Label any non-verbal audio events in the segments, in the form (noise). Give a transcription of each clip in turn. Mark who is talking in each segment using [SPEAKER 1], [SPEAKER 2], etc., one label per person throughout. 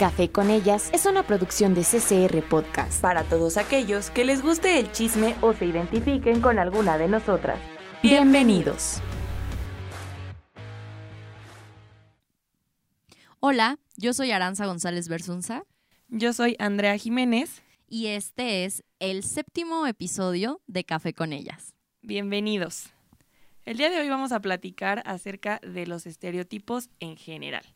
[SPEAKER 1] Café con ellas es una producción de CCR Podcast.
[SPEAKER 2] Para todos aquellos que les guste el chisme o se identifiquen con alguna de nosotras.
[SPEAKER 1] Bienvenidos.
[SPEAKER 3] Hola, yo soy Aranza González Bersunza
[SPEAKER 2] Yo soy Andrea Jiménez.
[SPEAKER 3] y este es el séptimo episodio de Café con ellas.
[SPEAKER 2] Bienvenidos. El día de hoy vamos a platicar acerca de los estereotipos en general.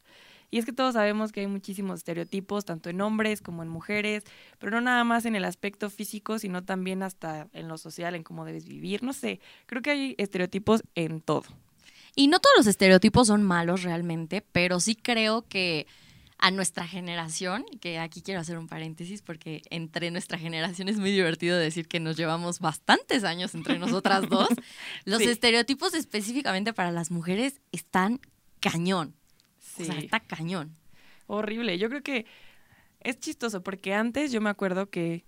[SPEAKER 2] Y es que todos sabemos que hay muchísimos estereotipos, tanto en hombres como en mujeres, pero no nada más en el aspecto físico, sino también hasta en lo social, en cómo debes vivir. No sé, creo que hay estereotipos en todo.
[SPEAKER 3] Y no todos los estereotipos son malos realmente, pero sí creo que a nuestra generación, que aquí quiero hacer un paréntesis porque entre nuestra generación es muy divertido decir que nos llevamos bastantes años entre nosotras dos, (laughs) los
[SPEAKER 2] Sí.
[SPEAKER 3] estereotipos específicamente para las mujeres están cañón.
[SPEAKER 2] Sí.
[SPEAKER 3] O sea, está cañón.
[SPEAKER 2] Horrible. Yo creo que es chistoso porque antes yo me acuerdo que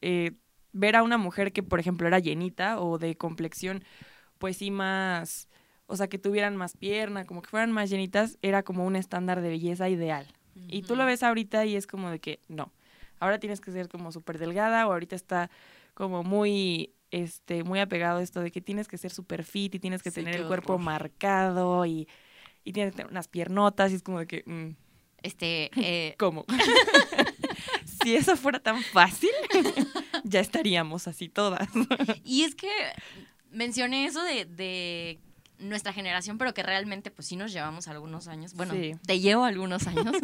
[SPEAKER 2] eh, ver a una mujer que, por ejemplo, era llenita o de complexión, pues sí más, o sea, que tuvieran más pierna, como que fueran más llenitas, era como un estándar de belleza ideal. Y tú lo ves ahorita y es como de que no. Ahora tienes que ser como súper delgada o ahorita está como muy este muy apegado a esto de que tienes que ser súper fit y tienes que
[SPEAKER 3] Sí,
[SPEAKER 2] tener el cuerpo
[SPEAKER 3] horror.
[SPEAKER 2] marcado y, y que tener unas piernotas y es como de que mm,
[SPEAKER 3] Este, (laughs) eh,
[SPEAKER 2] ¿Cómo? (laughs) (laughs) si eso fuera tan fácil, ya estaríamos así todas.
[SPEAKER 3] Y es que mencioné eso de, de nuestra generación, pero que realmente pues sí nos llevamos algunos años. Bueno,
[SPEAKER 2] Sí.
[SPEAKER 3] te llevo algunos años.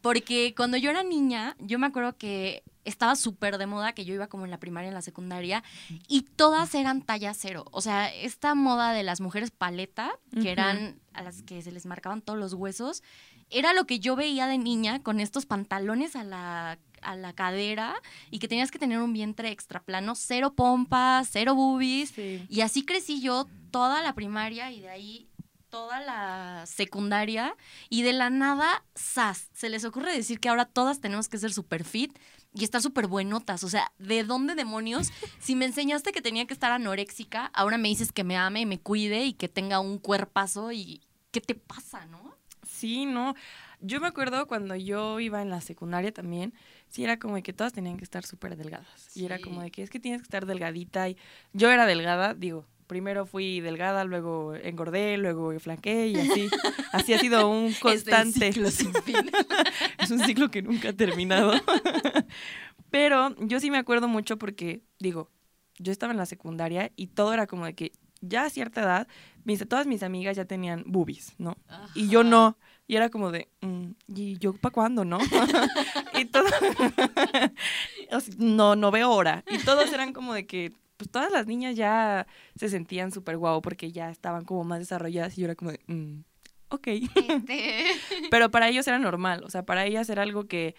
[SPEAKER 3] Porque cuando yo era niña, yo me acuerdo que estaba súper de moda, que yo iba como en la primaria, en la secundaria, y todas eran talla cero. O sea, esta moda de las mujeres paleta, que eran a las que se les marcaban todos los huesos, era lo que yo veía de niña con estos pantalones a la, a la cadera y que tenías que tener un vientre extra plano, cero pompas, cero boobies.
[SPEAKER 2] Sí.
[SPEAKER 3] Y así crecí yo toda la primaria y de ahí toda la secundaria y de la nada, sas, se les ocurre decir que ahora todas tenemos que ser super fit y estar súper buenotas. O sea, ¿de dónde demonios? (laughs) Si me enseñaste que tenía que estar anoréxica, ahora me dices que me ame y me cuide y que tenga un cuerpazo y ¿qué te pasa, no?
[SPEAKER 2] Sí, no. Yo me acuerdo cuando yo iba en la secundaria también, sí era como de que todas tenían que estar súper delgadas. Y era
[SPEAKER 3] Sí.
[SPEAKER 2] como de que es que tienes que estar delgadita. Y yo era delgada, digo, primero fui delgada, luego engordé, luego flanqué y así. (laughs) así ha sido un constante.
[SPEAKER 3] Es sin fin. (laughs)
[SPEAKER 2] es un ciclo que nunca ha terminado. (laughs) Pero yo sí me acuerdo mucho porque, digo, yo estaba en la secundaria y todo era como de que ya a cierta edad, mis, todas mis amigas ya tenían boobies, ¿no? Y yo no. Y era como de, mm, ¿y yo para cuándo, no? (laughs) y todo. (laughs) o sea, no, no veo hora. Y todos eran como de que, pues todas las niñas ya se sentían súper guau porque ya estaban como más desarrolladas y yo era como de, mm, ok.
[SPEAKER 3] Este, (laughs)
[SPEAKER 2] Pero para ellos era normal, o sea, para ellas era algo que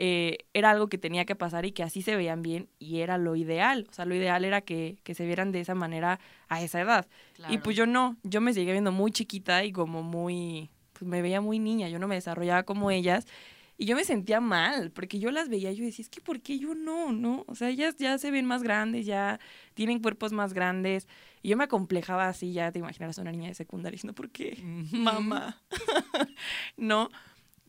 [SPEAKER 2] eh, era algo que tenía que pasar y que así se veían bien y era lo ideal. O sea, lo ideal era que, que se vieran de esa manera a esa edad. Y pues yo no, yo me seguía viendo muy chiquita y como muy, pues me veía muy niña, yo no me desarrollaba como ellas. Y yo me sentía mal, porque yo las veía y yo decía, es que ¿por qué yo no? ¿No? O sea, ellas ya se ven más grandes, ya tienen cuerpos más grandes. Y yo me acomplejaba así, ya te imaginarás una niña de secundaria diciendo, ¿por qué? mamá. (laughs) ¿No?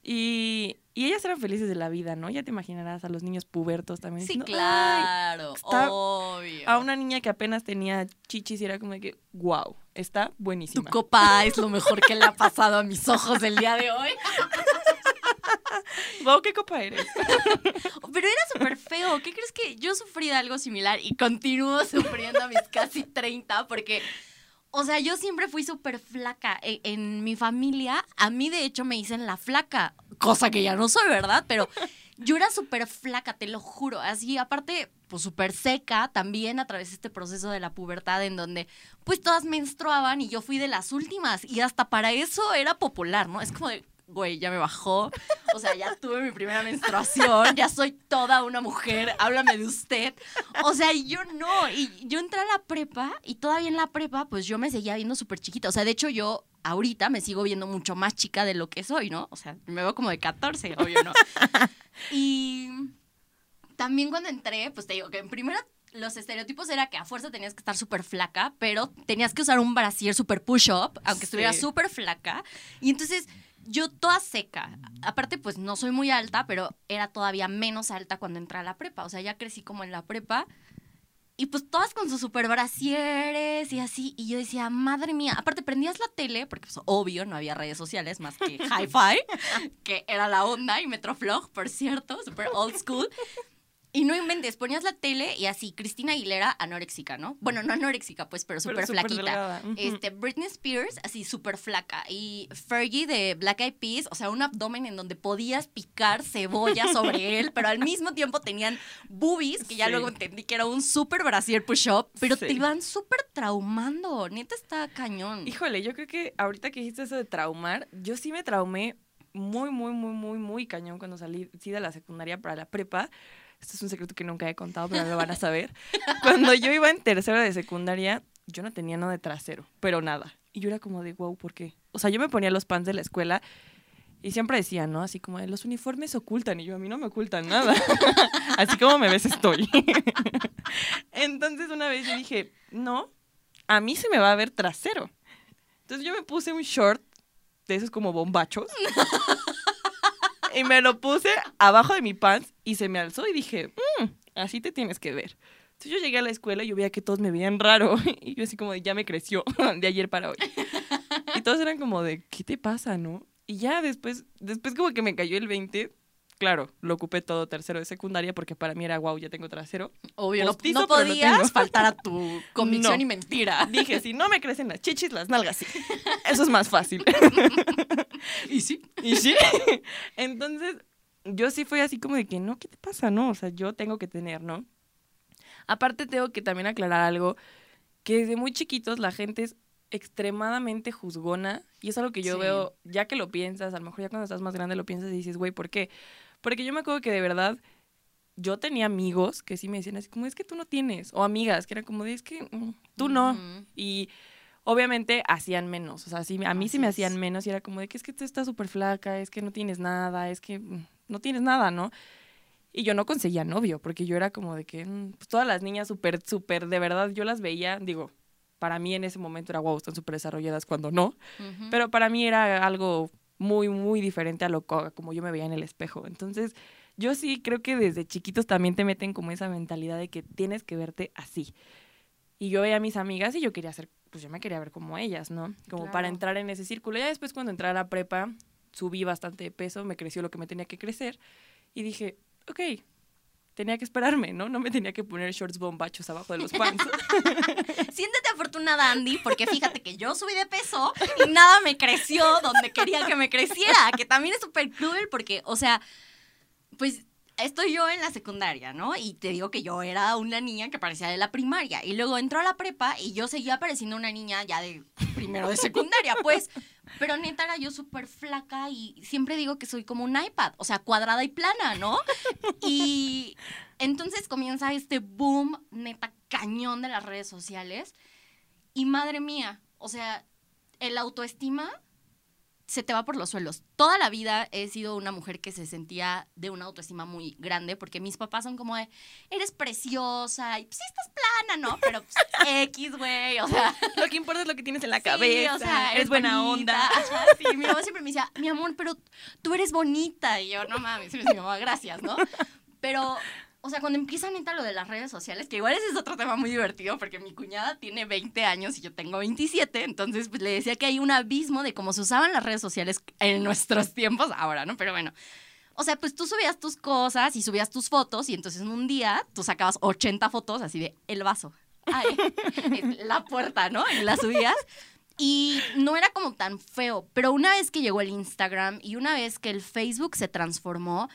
[SPEAKER 2] Y, y ellas eran felices de la vida, ¿no? Ya te imaginarás a los niños pubertos también.
[SPEAKER 3] Sí, claro, obvio.
[SPEAKER 2] A una niña que apenas tenía chichis y era como de que, wow, está
[SPEAKER 3] Tu
[SPEAKER 2] buenísima.
[SPEAKER 3] copa es lo mejor que le ha pasado a mis ojos el día de hoy. (laughs)
[SPEAKER 2] Wow, ¿qué copa eres? (laughs)
[SPEAKER 3] Pero era súper feo. ¿Qué crees que yo sufrí de algo similar y continúo sufriendo a mis casi 30? Porque, o sea, yo siempre fui súper flaca. E- En, mi familia, a mí de hecho me dicen la flaca, cosa que ya no soy, ¿verdad? Pero yo era súper flaca, te lo juro. Así, aparte, pues súper seca, también a través de este proceso de la pubertad en donde pues todas menstruaban y yo fui de las últimas. Y hasta para eso era popular, ¿no? Es como de, güey, ya me bajó. O sea, ya tuve mi primera menstruación, ya soy toda una mujer, háblame de usted. O sea, y yo no. Y yo entré a la prepa y todavía en la prepa, pues yo me seguía viendo súper chiquita. O sea, de hecho, yo ahorita me sigo viendo mucho más chica de lo que soy, ¿no? O sea, me veo como de 14, obvio, ¿no? (laughs) Y también cuando entré, pues te digo que en primera los estereotipos era que a fuerza tenías que estar súper flaca, pero tenías que usar un brasier súper push-up, aunque
[SPEAKER 2] Sí.
[SPEAKER 3] estuviera súper flaca. Y entonces yo toda seca. Aparte, pues no soy muy alta, pero era todavía menos alta cuando entré a la prepa. O sea, ya crecí como en la prepa. Y pues todas con sus super brasieres y así. Y yo decía, madre mía. Aparte, prendías la tele, porque pues obvio, no había redes sociales más que (laughs) Hi-Fi, que era la onda, y Metroflog, por cierto, super old school. Y no inventes, ponías la tele y así, Cristina Aguilera anoréxica, ¿no? Bueno, no anoréxica, pues, pero súper flaquita. Este, Britney Spears, así súper flaca. Y Fergie de Black Eyed Peas, o sea, un abdomen en donde podías picar cebolla sobre él, pero al mismo tiempo tenían boobies, que ya
[SPEAKER 2] Sí.
[SPEAKER 3] luego entendí que era un súper brasier push-up, pero
[SPEAKER 2] Sí.
[SPEAKER 3] te iban súper traumando. Neta está cañón.
[SPEAKER 2] Híjole, yo creo que ahorita que dijiste eso de traumar, yo sí me traumé muy, muy, muy, muy, muy cañón cuando salí sí, de la secundaria para la prepa. Esto es un secreto que nunca he contado, pero lo van a saber. (laughs) Cuando yo iba en tercero de secundaria, yo no tenía nada de trasero, pero nada. Y yo era como de, wow, ¿por qué? O sea, yo me ponía los pants de la escuela y siempre decían, ¿no? Así como, los uniformes ocultan. Y yo, a mí no me ocultan nada. (laughs) Así como me ves, estoy. (laughs) Entonces, una vez yo dije, no, a mí se me va a ver trasero. Entonces yo me puse un short de esos como bombachos. Y me lo puse abajo de mi pants y se me alzó y dije, "Mm, así te tienes que ver. Entonces yo llegué a la escuela y yo veía que todos me veían raro. (laughs) Y yo así como de, ya me creció (laughs) de ayer para hoy. Y todos eran como de, ¿qué te pasa, no? Y ya después, después como que me cayó el 20. Claro, lo ocupé todo tercero de secundaria porque para mí era, wow, ya tengo trasero.
[SPEAKER 3] Obvio, no,
[SPEAKER 2] postizo,
[SPEAKER 3] podías faltar a tu (laughs) convicción
[SPEAKER 2] No.
[SPEAKER 3] y mentira. (laughs)
[SPEAKER 2] Dije, si no me crecen las chichis, las nalgas sí. (laughs) Eso es más fácil.
[SPEAKER 3] Y sí.
[SPEAKER 2] Y sí. Entonces, yo sí fui así como de que, no, ¿qué te pasa? No, o sea, yo tengo que tener, ¿no? Aparte, tengo que también aclarar algo, que desde muy chiquitos la gente es extremadamente juzgona y es algo que yo
[SPEAKER 3] Sí.
[SPEAKER 2] veo, ya que lo piensas, a lo mejor ya cuando estás más grande lo piensas y dices, güey, ¿por qué? Porque yo me acuerdo que de verdad yo tenía amigos que sí me decían así como, es que tú no tienes, o amigas que eran como, de, es que mm, tú no. Y obviamente hacían menos. O sea, sí, a mí sí me hacían menos y era como de que es que tú estás súper flaca, es que no tienes nada, es que mm, no tienes nada, ¿no? Y yo no conseguía novio, porque yo era como de que mm, pues, todas las niñas súper, súper, de verdad, yo las veía, digo, para mí en ese momento era wow, están súper desarrolladas cuando no, pero para mí era algo muy, muy diferente a lo co- como yo me veía en el espejo. Entonces, yo sí creo que desde chiquitos también te meten como esa mentalidad de que tienes que verte así. Y yo veía a mis amigas y yo quería ser, pues yo me quería ver como ellas, ¿no? Como para entrar en ese círculo. Ya después cuando entré a la prepa, subí bastante de peso, me creció lo que me tenía que crecer y dije, ok, tenía que esperarme, ¿no? No me tenía que poner shorts bombachos abajo de los pants. (laughs)
[SPEAKER 3] Siéntete afortunada, Andy, porque fíjate que yo subí de peso y nada me creció donde quería que me creciera, que también es súper cruel porque, o sea, pues estoy yo en la secundaria, ¿no? Y te digo que yo era una niña que parecía de la primaria y luego entró a la prepa y yo seguía pareciendo una niña ya de (laughs) primero de secundaria, pues. Pero neta era yo súper flaca y siempre digo que soy como un iPad, o sea, cuadrada y plana, ¿no? Y entonces comienza este boom neta cañón de las redes sociales. Y madre mía, o sea, el autoestima se te va por los suelos. Toda la vida he sido una mujer que se sentía de una autoestima muy grande porque mis papás son como de, eres preciosa y pues sí estás plana, ¿no? Pero pues, (laughs) X, güey, o sea,
[SPEAKER 2] lo que importa es lo que tienes en la
[SPEAKER 3] Sí,
[SPEAKER 2] cabeza.
[SPEAKER 3] o sea,
[SPEAKER 2] eres buena
[SPEAKER 3] bonita.
[SPEAKER 2] onda.
[SPEAKER 3] Ajá, sí, mi mamá siempre me decía, mi amor, pero tú eres bonita. Y yo, no mames, y mi mamá, gracias, ¿no? Pero, o sea, cuando empieza neta lo de las redes sociales, que igual ese es otro tema muy divertido, porque mi cuñada tiene 20 años y yo tengo 27, entonces pues le decía que hay un abismo de cómo se usaban las redes sociales en nuestros (laughs) tiempos ahora, ¿no? Pero bueno. O sea, pues tú subías tus cosas y subías tus fotos y entonces en un día tú sacabas 80 fotos así de el vaso, ay, (laughs) la puerta, ¿no? Y las subías y no era como tan feo, pero una vez que llegó el Instagram y una vez que el Facebook se transformó,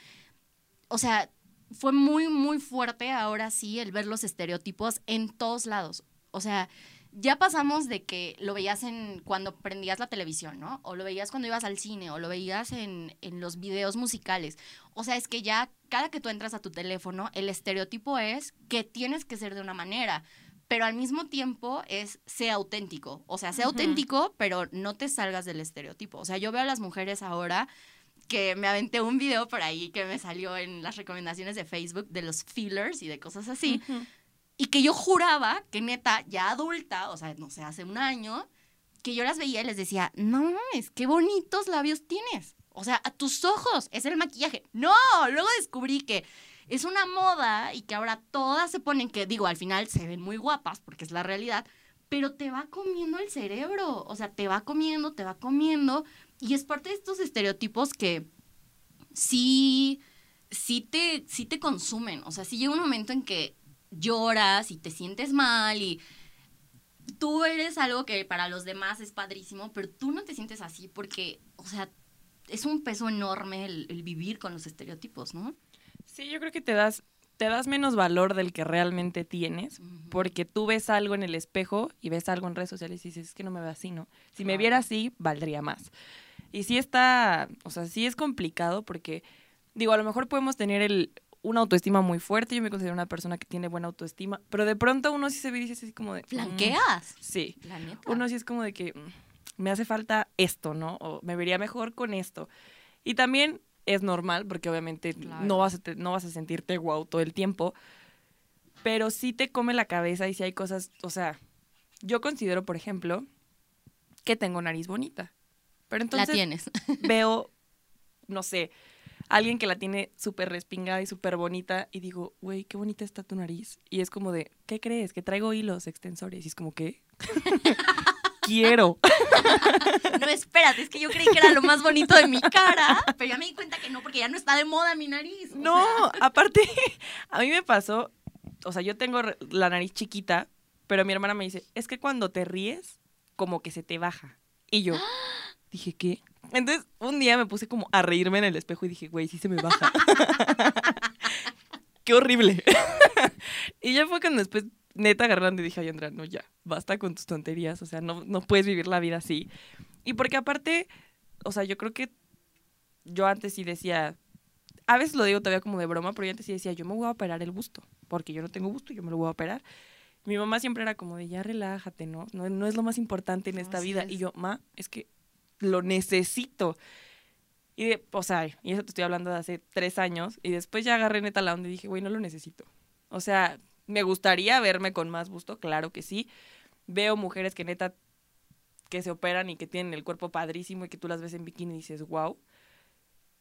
[SPEAKER 3] o sea, fue muy, muy fuerte ahora sí el ver los estereotipos en todos lados. O sea, ya pasamos de que lo veías en cuando prendías la televisión, ¿no? O lo veías cuando ibas al cine, o lo veías en, en los videos musicales. O sea, es que ya cada que tú entras a tu teléfono, el estereotipo es que tienes que ser de una manera pero al mismo tiempo es sea auténtico. O sea, sea auténtico, pero no te salgas del estereotipo. O sea, yo veo a las mujeres ahora que me aventé un video por ahí que me salió en las recomendaciones de Facebook de los fillers y de cosas así. Y que yo juraba que neta, ya adulta, o sea, no sé, hace un año, que yo las veía y les decía, no mames, qué bonitos labios tienes. O sea, a tus ojos, es el maquillaje. No, luego descubrí que es una moda y que ahora todas se ponen que, digo, al final se ven muy guapas porque es la realidad, pero te va comiendo el cerebro, o sea, te va comiendo, te va comiendo, y es parte de estos estereotipos que sí, sí te, sí te consumen, o sea, sí llega un momento en que lloras y te sientes mal y tú eres algo que para los demás es padrísimo, pero tú no te sientes así porque, o sea, es un peso enorme el, el vivir con los estereotipos, ¿no?
[SPEAKER 2] Sí, yo creo que te das, te das menos valor del que realmente tienes, porque tú ves algo en el espejo y ves algo en redes sociales y dices, es que no me veo así, ¿no? Si me viera así, valdría más. Y sí está, o sea, sí es complicado porque, digo, a lo mejor podemos tener el, una autoestima muy fuerte, yo me considero una persona que tiene buena autoestima, pero de pronto uno sí se ve y dice así como de... mm,
[SPEAKER 3] ¿Flanqueas?
[SPEAKER 2] sí.
[SPEAKER 3] La neta.
[SPEAKER 2] Uno sí es como de que mm, me hace falta esto, ¿no? O me vería mejor con esto. Y también es normal, porque obviamente
[SPEAKER 3] Claro.
[SPEAKER 2] no, vas a te- no vas a sentirte guau todo el tiempo, pero sí te come la cabeza y si hay cosas, o sea, yo considero, por ejemplo, que tengo nariz bonita. Pero entonces
[SPEAKER 3] la tienes. (laughs)
[SPEAKER 2] veo, no sé, alguien que la tiene súper respingada y súper bonita y digo, güey, qué bonita está tu nariz. Y es como de, ¿qué crees? Que traigo hilos extensores. Y es como que, (laughs) quiero. (laughs)
[SPEAKER 3] No, espérate, es que yo creí que era lo más bonito de mi cara, pero ya me di cuenta que no, porque ya no está de moda mi nariz. o
[SPEAKER 2] No,
[SPEAKER 3] sea,
[SPEAKER 2] aparte, a mí me pasó, o sea, yo tengo la nariz chiquita, pero mi hermana me dice, es que cuando te ríes, como que se te baja. Y yo dije, ¿qué? Entonces, un día me puse como a reírme en el espejo y dije, güey, sí se me baja. (laughs) Qué horrible. (laughs) y ya fue cuando después, neta, agarrando y dije, ay, Andrea, no, ya, basta con tus tonterías, o sea, no, no puedes vivir la vida así. Y porque aparte, o sea, yo creo que yo antes sí decía, a veces lo digo todavía como de broma, pero yo antes sí decía, yo me voy a operar el busto, porque yo no tengo busto, yo me lo voy a operar. Mi mamá siempre era como de, ya relájate, ¿no? No, no es lo más importante en esta vida.
[SPEAKER 3] es.
[SPEAKER 2] Y yo, ma, es que lo necesito. Y, de, o sea, y eso te estoy hablando de hace tres años, y después ya agarré neta la onda y dije, güey, no lo necesito. O sea, me gustaría verme con más busto, claro que sí. Veo mujeres que neta que se operan y que tienen el cuerpo padrísimo y que tú las ves en bikini y dices, wow.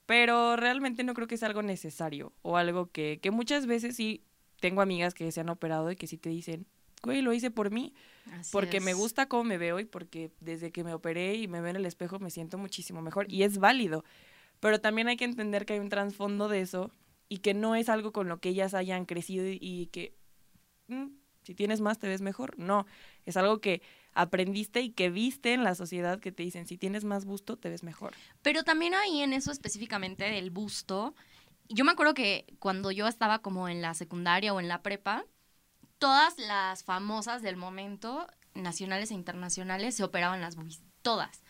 [SPEAKER 2] Pero realmente no creo que es algo necesario o algo que, que muchas veces sí tengo amigas que se han operado y que sí te dicen, güey, lo hice por mí,
[SPEAKER 3] así
[SPEAKER 2] porque me
[SPEAKER 3] es.
[SPEAKER 2] gusta cómo me veo y porque desde que me operé y me veo en el espejo me siento muchísimo mejor y es válido. Pero también hay que entender que hay un trasfondo de eso y que no es algo con lo que ellas hayan crecido y, y que mm, si tienes más te ves mejor. No, es algo que aprendiste y que viste en la sociedad que te dicen, si tienes más busto te ves mejor.
[SPEAKER 3] Pero también ahí en eso específicamente del busto, yo me acuerdo que cuando yo estaba como en la secundaria o en la prepa, todas las famosas del momento, nacionales e internacionales, se operaban las boobies, todas.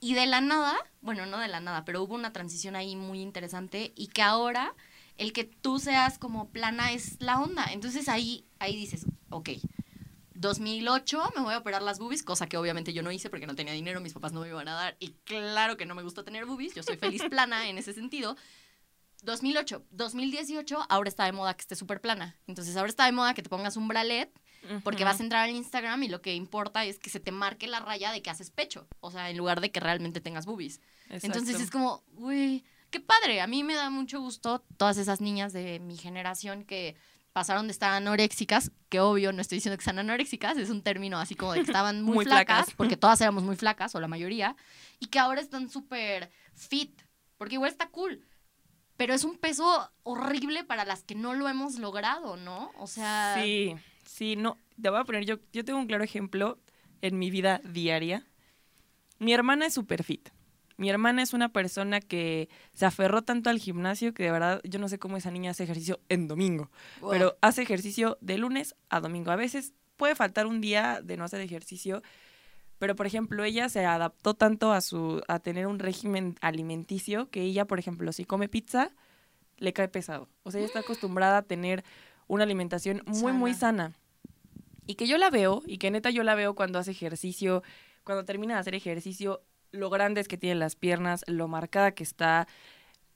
[SPEAKER 3] Y de la nada, bueno, no de la nada, pero hubo una transición ahí muy interesante y que ahora el que tú seas como plana es la onda. Entonces ahí, ahí dices, ok, 2008 me voy a operar las boobies, cosa que obviamente yo no hice porque no tenía dinero, mis papás no me iban a dar y claro que no me gusta tener boobies, yo soy feliz (laughs) plana en ese sentido. 2008, 2018, ahora está de moda que esté súper plana. Entonces ahora está de moda que te pongas un bralet porque vas a entrar al Instagram y lo que importa es que se te marque la raya de que haces pecho, o sea, en lugar de que realmente tengas boobies. Entonces es como, güey, qué padre. A mí me da mucho gusto todas esas niñas de mi generación que pasaron de estar anoréxicas, que obvio no estoy diciendo que sean anoréxicas, es un término así como de que estaban (laughs) muy,
[SPEAKER 2] Muy
[SPEAKER 3] flacas,
[SPEAKER 2] flacas.
[SPEAKER 3] porque todas éramos muy flacas, o la mayoría, y que ahora están súper fit, porque igual está cool. Pero es un peso horrible para las que no lo hemos logrado, ¿no? O sea,
[SPEAKER 2] Sí, sí, no, te voy a poner, yo, yo tengo un claro ejemplo en mi vida diaria. Mi hermana es super fit. Mi hermana es una persona que se aferró tanto al gimnasio que de verdad yo no sé cómo esa niña hace ejercicio en domingo,
[SPEAKER 3] wow.
[SPEAKER 2] pero hace ejercicio de lunes a domingo. A veces puede faltar un día de no hacer ejercicio, pero por ejemplo ella se adaptó tanto a su a tener un régimen alimenticio que ella, por ejemplo, si come pizza le cae pesado. O sea, ella está acostumbrada a tener una alimentación muy muy sana. Y que yo la veo y que neta yo la veo cuando hace ejercicio, cuando termina de hacer ejercicio, lo grandes que tiene las piernas, lo marcada que está.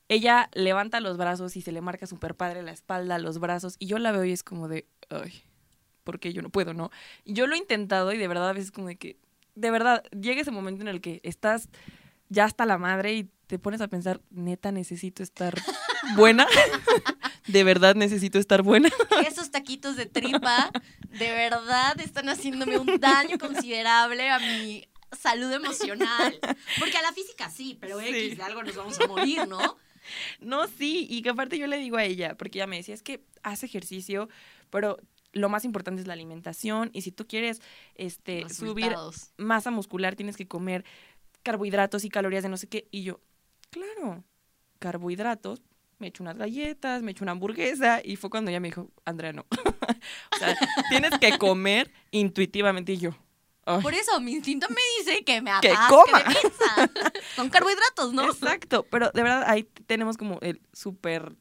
[SPEAKER 2] Ella levanta los brazos y se le marca súper padre la espalda, los brazos, y yo la veo y es como de, ay, ¿por qué yo no puedo, no? Yo lo he intentado y de verdad a veces como de que de verdad, llega ese momento en el que estás ya hasta la madre y te pones a pensar, neta, necesito estar buena. (laughs) de verdad necesito estar buena.
[SPEAKER 3] Esos taquitos de tripa, de verdad, están haciéndome un daño considerable a mi salud emocional. Porque a la física sí, pero X de algo nos vamos a morir, ¿no?
[SPEAKER 2] No, sí, y que aparte yo le digo a ella, porque ella me decía, es que hace ejercicio, pero lo más importante es la alimentación y si tú quieres este subir masa muscular tienes que comer carbohidratos y calorías de no sé qué y yo, claro, carbohidratos, me echo unas galletas, me echo una hamburguesa y fue cuando ella me dijo, Andrea, no. (laughs) o sea, tienes que comer intuitivamente y yo.
[SPEAKER 3] Por eso mi instinto me dice que me
[SPEAKER 2] que coma.
[SPEAKER 3] Con carbohidratos, ¿no?
[SPEAKER 2] Exacto, pero de verdad ahí tenemos como el súper,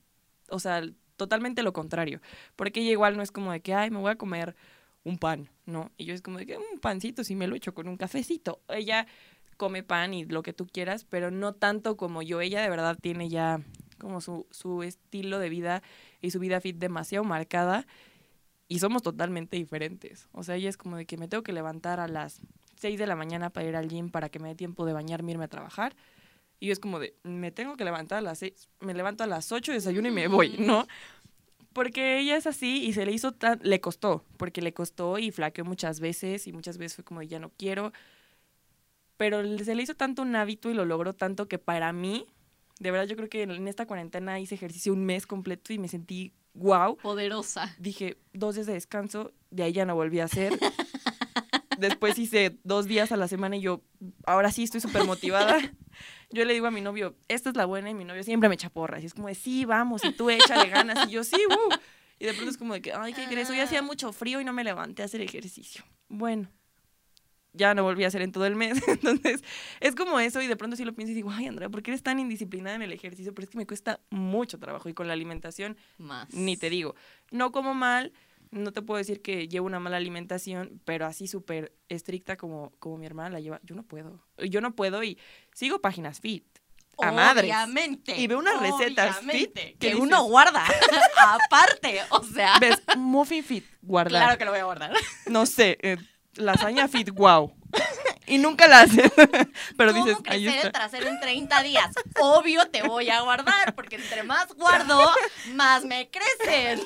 [SPEAKER 2] o sea, totalmente lo contrario. Porque ella igual no es como de que, ay, me voy a comer un pan, ¿no? Y yo es como de que un pancito si me lo echo con un cafecito. Ella come pan y lo que tú quieras, pero no tanto como yo. Ella de verdad tiene ya como su, su estilo de vida y su vida fit demasiado marcada y somos totalmente diferentes. O sea, ella es como de que me tengo que levantar a las 6 de la mañana para ir al gym para que me dé tiempo de bañarme, irme a trabajar. Y yo es como de, me tengo que levantar a las 6, me levanto a las 8, desayuno y me voy, ¿no? Porque ella es así y se le hizo tan, le costó, porque le costó y flaqueó muchas veces y muchas veces fue como de, ya no quiero. Pero se le hizo tanto un hábito y lo logró tanto que para mí, de verdad yo creo que en esta cuarentena hice ejercicio un mes completo y me sentí wow.
[SPEAKER 3] Poderosa.
[SPEAKER 2] Dije, dos días de descanso, de ahí ya no volví a hacer. (laughs) Después hice dos días a la semana y yo, ahora sí estoy súper motivada. (laughs) Yo le digo a mi novio, esta es la buena, y mi novio siempre me echa porras. Y es como de, sí, vamos, y tú échale ganas. Y yo, sí, uh. Y de pronto es como de que, ay, ¿qué crees? Hoy hacía mucho frío y no me levanté a hacer ejercicio. Bueno, ya no volví a hacer en todo el mes. (laughs) Entonces, es como eso y de pronto sí lo pienso y digo, ay, Andrea, ¿por qué eres tan indisciplinada en el ejercicio? Pero es que me cuesta mucho trabajo y con la alimentación,
[SPEAKER 3] Más.
[SPEAKER 2] ni te digo. No como mal, no te puedo decir que llevo una mala alimentación, pero así súper estricta como, como mi hermana la lleva, yo no puedo. Yo no puedo y sigo páginas fit. A madres.
[SPEAKER 3] Obviamente.
[SPEAKER 2] Y veo unas recetas fit
[SPEAKER 3] que, uno guarda. (laughs) Aparte, o sea.
[SPEAKER 2] ¿Ves? Muffin fit, guardar.
[SPEAKER 3] Claro que lo voy a guardar. (laughs)
[SPEAKER 2] No sé, eh, lasaña fit, wow. y nunca la haces. (laughs) Pero
[SPEAKER 3] ¿Cómo
[SPEAKER 2] dices, ahí
[SPEAKER 3] el
[SPEAKER 2] está.
[SPEAKER 3] trasero en 30 días? Obvio te voy a guardar, porque entre más guardo, más me crecen.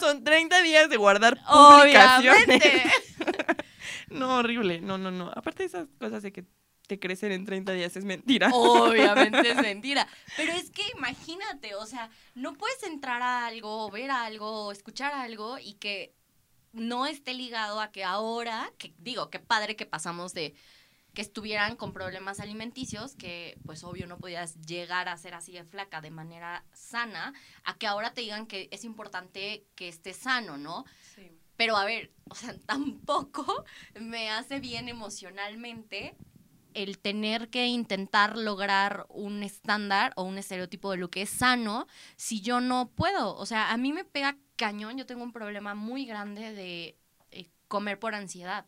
[SPEAKER 2] Son 30 días de guardar publicaciones.
[SPEAKER 3] Obviamente. (laughs)
[SPEAKER 2] No, horrible. No, no, no. Aparte de esas cosas de que te crecen en 30 días es mentira.
[SPEAKER 3] Obviamente es (laughs) mentira. Pero es que imagínate, o sea, no puedes entrar a algo, ver algo, escuchar algo y que no esté ligado a que ahora, que digo, qué padre que pasamos de que estuvieran con problemas alimenticios, que pues obvio no podías llegar a ser así de flaca de manera sana, a que ahora te digan que es importante que estés sano, ¿no? Pero a ver, o sea, (laughs) tampoco me hace bien emocionalmente el tener que intentar lograr un estándar o un estereotipo de lo que es sano si yo no puedo. O sea, a mí me pega cañón, yo tengo un problema muy grande de eh, comer por ansiedad.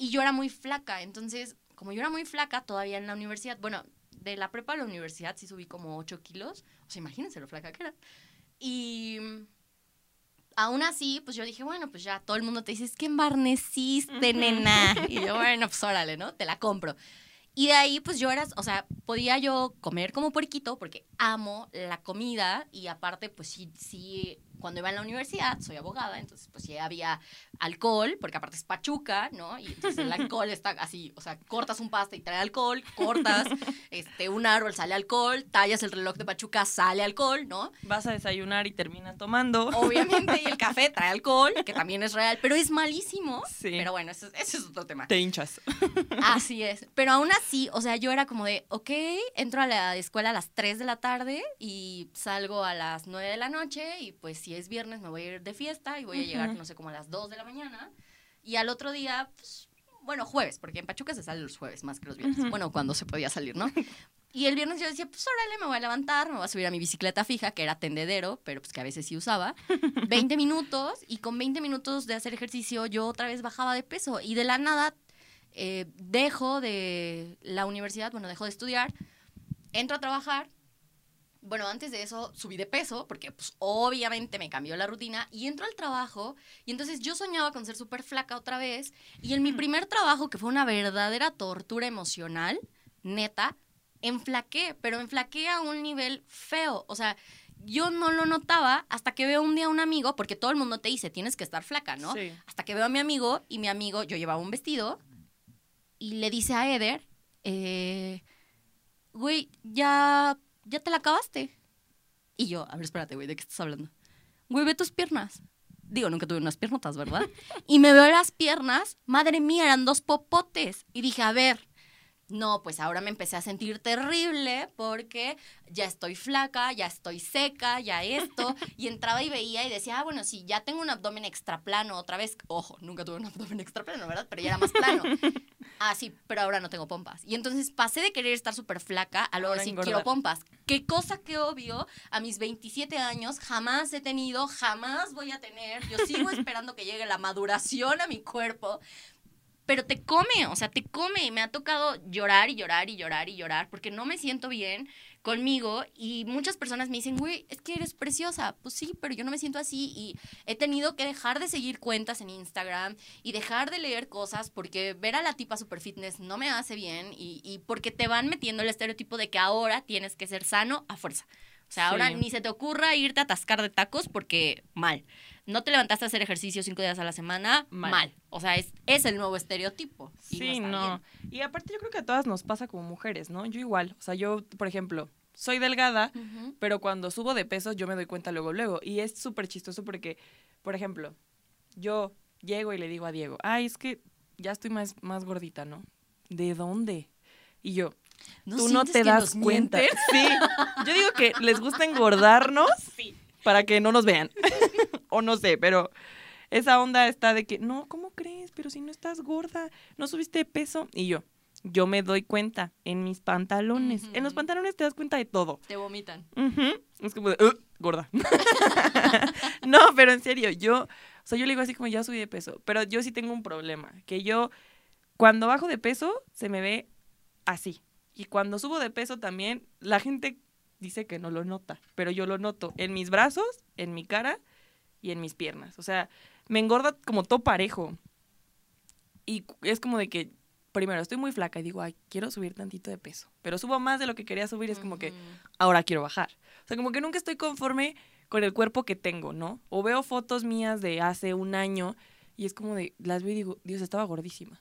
[SPEAKER 3] Y yo era muy flaca, entonces, como yo era muy flaca todavía en la universidad, bueno, de la prepa a la universidad sí subí como 8 kilos, o sea, imagínense lo flaca que era. Y aún así, pues yo dije, bueno, pues ya todo el mundo te dice, es que embarneciste, nena. (laughs) Y yo, bueno, pues órale, ¿no? Te la compro. Y de ahí, pues yo era, o sea, podía yo comer como puerquito porque amo la comida y aparte, pues sí, sí, cuando iba a la universidad, soy abogada, entonces pues sí había alcohol, porque aparte es pachuca, ¿no? Y entonces el alcohol está así, o sea, cortas un pasta y trae alcohol, cortas (laughs) este, un árbol, sale alcohol, tallas el reloj de pachuca, sale alcohol, ¿no?
[SPEAKER 2] Vas a desayunar y terminas tomando.
[SPEAKER 3] Obviamente, y el (laughs) café trae alcohol, que también es real, pero es malísimo.
[SPEAKER 2] Sí.
[SPEAKER 3] Pero bueno, eso, eso es otro tema.
[SPEAKER 2] Te hinchas. (laughs)
[SPEAKER 3] Así es. Pero aún así, o sea, yo era como de, ok, entro a la escuela a las 3 de la tarde y salgo a las 9 de la noche y pues si es viernes me voy a ir de fiesta y voy a llegar,
[SPEAKER 2] Ujú.
[SPEAKER 3] no sé, como a las 2 de la mañana. Y al otro día, pues, bueno, jueves, porque en Pachuca se sale los jueves más que los viernes.
[SPEAKER 2] Ujú.
[SPEAKER 3] Bueno, cuando se podía salir, ¿no? (laughs) Y el viernes yo decía, pues órale, me voy a levantar, me voy a subir a mi bicicleta fija, que era tendedero, pero pues que a veces sí usaba. (laughs) 20 minutos y con 20 minutos de hacer ejercicio yo otra vez bajaba de peso y de la nada eh, dejo de la universidad, bueno, dejo de estudiar, entro a trabajar bueno, antes de eso subí de peso porque pues obviamente me cambió la rutina y entro al trabajo y entonces yo soñaba con ser súper flaca otra vez y en mi primer trabajo que fue una verdadera tortura emocional, neta, enflaqué, pero enflaqué a un nivel feo, o sea, yo no lo notaba hasta que veo un día a un amigo, porque todo el mundo te dice, tienes que estar flaca, ¿no?
[SPEAKER 2] Sí.
[SPEAKER 3] Hasta que veo a mi amigo y mi amigo, yo llevaba un vestido y le dice a Eder, eh, güey, ya, ya te la acabaste. Y yo, a ver, espérate, güey, ¿de qué estás hablando? Güey, ve tus piernas. Digo, nunca tuve unas piernotas, ¿verdad? (laughs) Y me veo las piernas, madre mía, eran dos popotes. Y dije, a ver, no, pues ahora me empecé a sentir terrible porque ya estoy flaca, ya estoy seca, ya esto. (laughs) Y entraba y veía y decía, ah, bueno, sí, ya tengo un abdomen extra plano otra vez. Ojo, nunca tuve un abdomen extra plano, ¿verdad? Pero ya era más plano. (laughs) Ah, sí, pero ahora no tengo pompas. Y entonces pasé de querer estar súper flaca a luego
[SPEAKER 2] Ahora
[SPEAKER 3] decir, quiero pompas. Qué cosa que obvio, a mis 27 años jamás he tenido, jamás voy a tener. Yo sigo (laughs) esperando que llegue la maduración a mi cuerpo pero te come, o sea, te come. Me ha tocado llorar y llorar y llorar y llorar porque no me siento bien conmigo. Y muchas personas me dicen, güey, es que eres preciosa. Pues sí, pero yo no me siento así. Y he tenido que dejar de seguir cuentas en Instagram y dejar de leer cosas porque ver a la tipa super fitness no me hace bien. Y, y porque te van metiendo el estereotipo de que ahora tienes que ser sano a fuerza. O sea, ahora
[SPEAKER 2] Sí.
[SPEAKER 3] ni se te ocurra irte a atascar de tacos porque mal. No te levantaste a hacer ejercicio cinco días a la semana,
[SPEAKER 2] Mal.
[SPEAKER 3] mal. O sea, es, es el nuevo estereotipo. y
[SPEAKER 2] Sí, no. Y aparte yo creo que a todas nos pasa como mujeres, ¿no? Yo igual. O sea, yo, por ejemplo, soy delgada,
[SPEAKER 3] bien.
[SPEAKER 2] Pero cuando subo de peso yo me doy cuenta luego, luego. Y es súper chistoso porque, por ejemplo, yo llego y le digo a Diego, ay, es que ya estoy más, más gordita, ¿no? ¿De dónde? Y yo, tú no te das cuenta.
[SPEAKER 3] mienten? (laughs)
[SPEAKER 2] Sí. Yo digo que les gusta engordarnos (laughs) para que no nos vean. (laughs) o no sé, pero esa onda está de que, no, ¿cómo crees? Pero si no estás gorda, no subiste de peso. Y yo, yo me doy cuenta en mis pantalones. En los pantalones te das cuenta de todo.
[SPEAKER 3] Te vomitan.
[SPEAKER 2] Es como de, "Ugh, gorda. no, pero en serio, yo, o sea, yo le digo así como ya subí de peso, pero yo sí tengo un problema, que yo cuando bajo de peso se me ve así. Y cuando subo de peso también, la gente dice que no lo nota, pero yo lo noto en mis brazos, en mi cara y en mis piernas. O sea, me engorda como todo parejo. Y es como de que, primero, estoy muy flaca y digo, ay, quiero subir tantito de peso. Pero subo más de lo que quería subir, es como que, ahora quiero bajar. O sea, como que nunca estoy conforme con el cuerpo que tengo, ¿no? O veo fotos mías de hace un año y es como de, las veo y digo, Dios, estaba gordísima.